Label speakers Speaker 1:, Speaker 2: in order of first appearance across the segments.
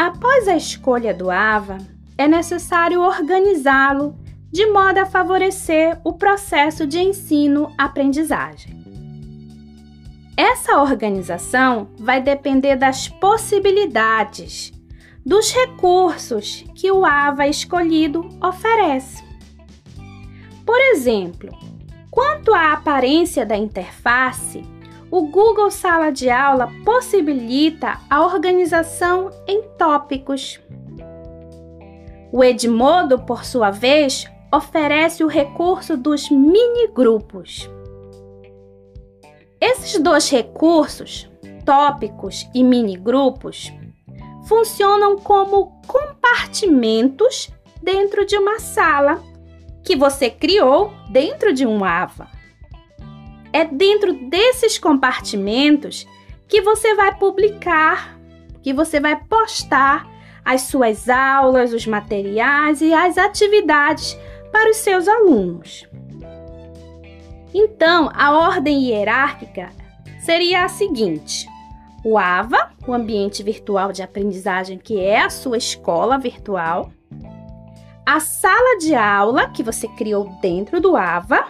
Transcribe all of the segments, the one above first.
Speaker 1: Após a escolha do AVA, é necessário organizá-lo de modo a favorecer o processo de ensino-aprendizagem. Essa organização vai depender das possibilidades, dos recursos que o AVA escolhido oferece. Por exemplo, quanto à aparência da interface, o Google Sala de Aula possibilita a organização em tópicos. O Edmodo, por sua vez, oferece o recurso dos mini-grupos. Esses dois recursos, tópicos e mini-grupos, funcionam como compartimentos dentro de uma sala que você criou dentro de um AVA. É dentro desses compartimentos que você vai publicar, que você vai postar as suas aulas, os materiais e as atividades para os seus alunos. Então, a ordem hierárquica seria a seguinte: o AVA, o ambiente virtual de aprendizagem, que é a sua escola virtual, a sala de aula que você criou dentro do AVA,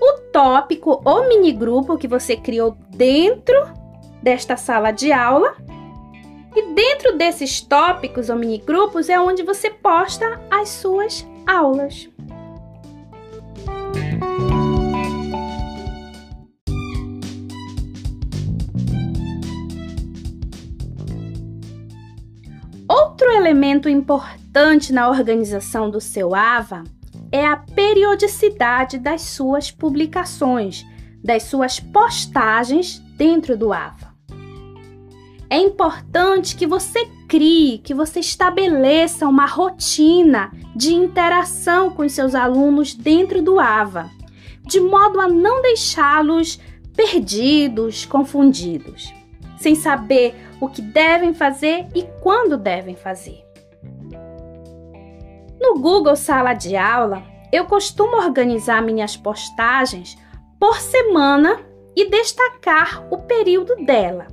Speaker 1: o tópico ou mini grupo que você criou dentro desta sala de aula. E dentro desses tópicos ou mini grupos é onde você posta as suas aulas. Outro elemento importante na organização do seu AVA é a periodicidade das suas publicações, das suas postagens dentro do AVA. É importante que você crie, que você estabeleça uma rotina de interação com seus alunos dentro do AVA, de modo a não deixá-los perdidos, confundidos, sem saber o que devem fazer e quando devem fazer. No Google Sala de Aula, eu costumo organizar minhas postagens por semana e destacar o período dela.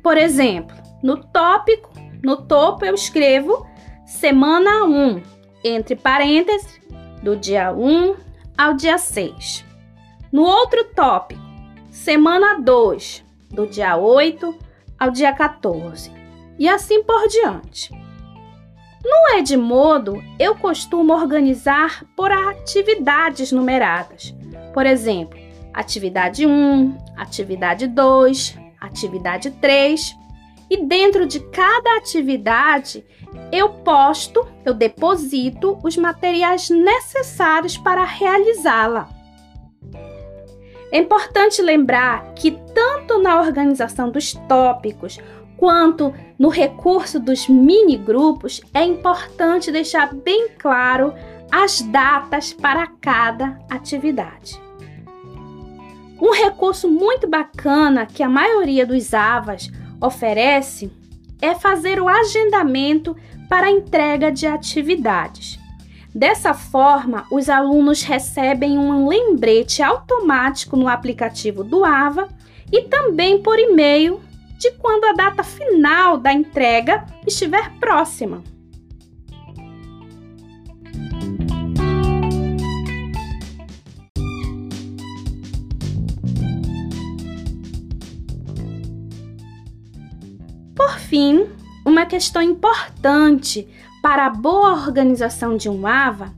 Speaker 1: Por exemplo, no tópico, no topo eu escrevo semana 1, entre parênteses, do dia 1 ao dia 6. No outro tópico, semana 2, do dia 8 ao dia 14. E assim por diante. No Edmodo, eu costumo organizar por atividades numeradas. Por exemplo, atividade 1, atividade 2, atividade 3. E dentro de cada atividade, eu posto, eu deposito os materiais necessários para realizá-la. É importante lembrar que, tanto na organização dos tópicos quanto no recurso dos mini grupos, é importante deixar bem claro as datas para cada atividade. Um recurso muito bacana que a maioria dos AVAs oferece é fazer o agendamento para entrega de atividades. Dessa forma, os alunos recebem um lembrete automático no aplicativo do AVA e também por e-mail de quando a data final da entrega estiver próxima. Por fim, uma questão importante para a boa organização de um AVA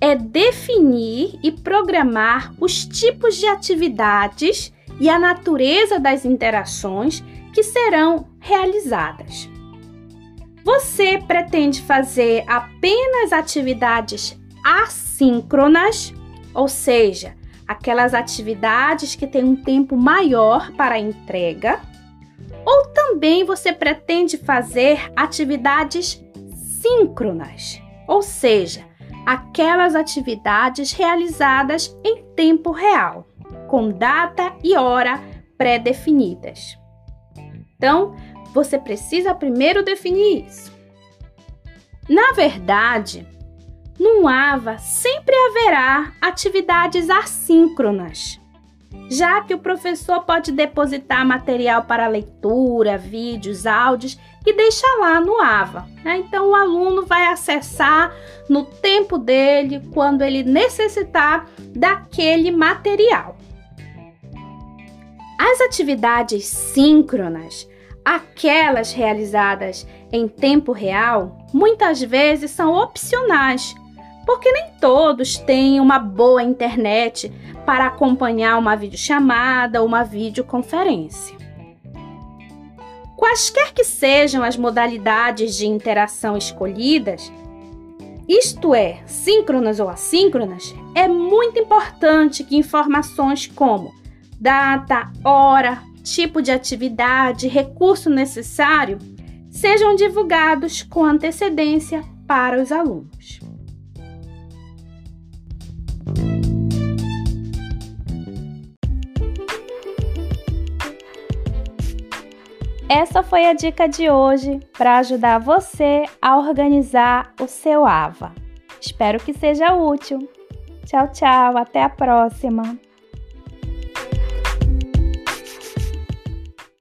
Speaker 1: é definir e programar os tipos de atividades e a natureza das interações que serão realizadas. Você pretende fazer apenas atividades assíncronas, ou seja, aquelas atividades que têm um tempo maior para entrega, ou também você pretende fazer atividades síncronas, ou seja, aquelas atividades realizadas em tempo real, com data e hora pré-definidas. Então, você precisa primeiro definir isso. Na verdade, no AVA sempre haverá atividades assíncronas. já que o professor pode depositar material para leitura, vídeos, áudios e deixar lá no AVA. Né? Então, o aluno vai acessar no tempo dele, quando ele necessitar daquele material. As atividades síncronas, aquelas realizadas em tempo real, muitas vezes são opcionais, porque nem todos têm uma boa internet para acompanhar uma videochamada ou uma videoconferência. Quaisquer que sejam as modalidades de interação escolhidas, isto é, síncronas ou assíncronas, é muito importante que informações como data, hora, tipo de atividade, recurso necessário sejam divulgados com antecedência para os alunos. Essa foi a dica de hoje para ajudar você a organizar o seu AVA. Espero que seja útil. Tchau, tchau, até a próxima!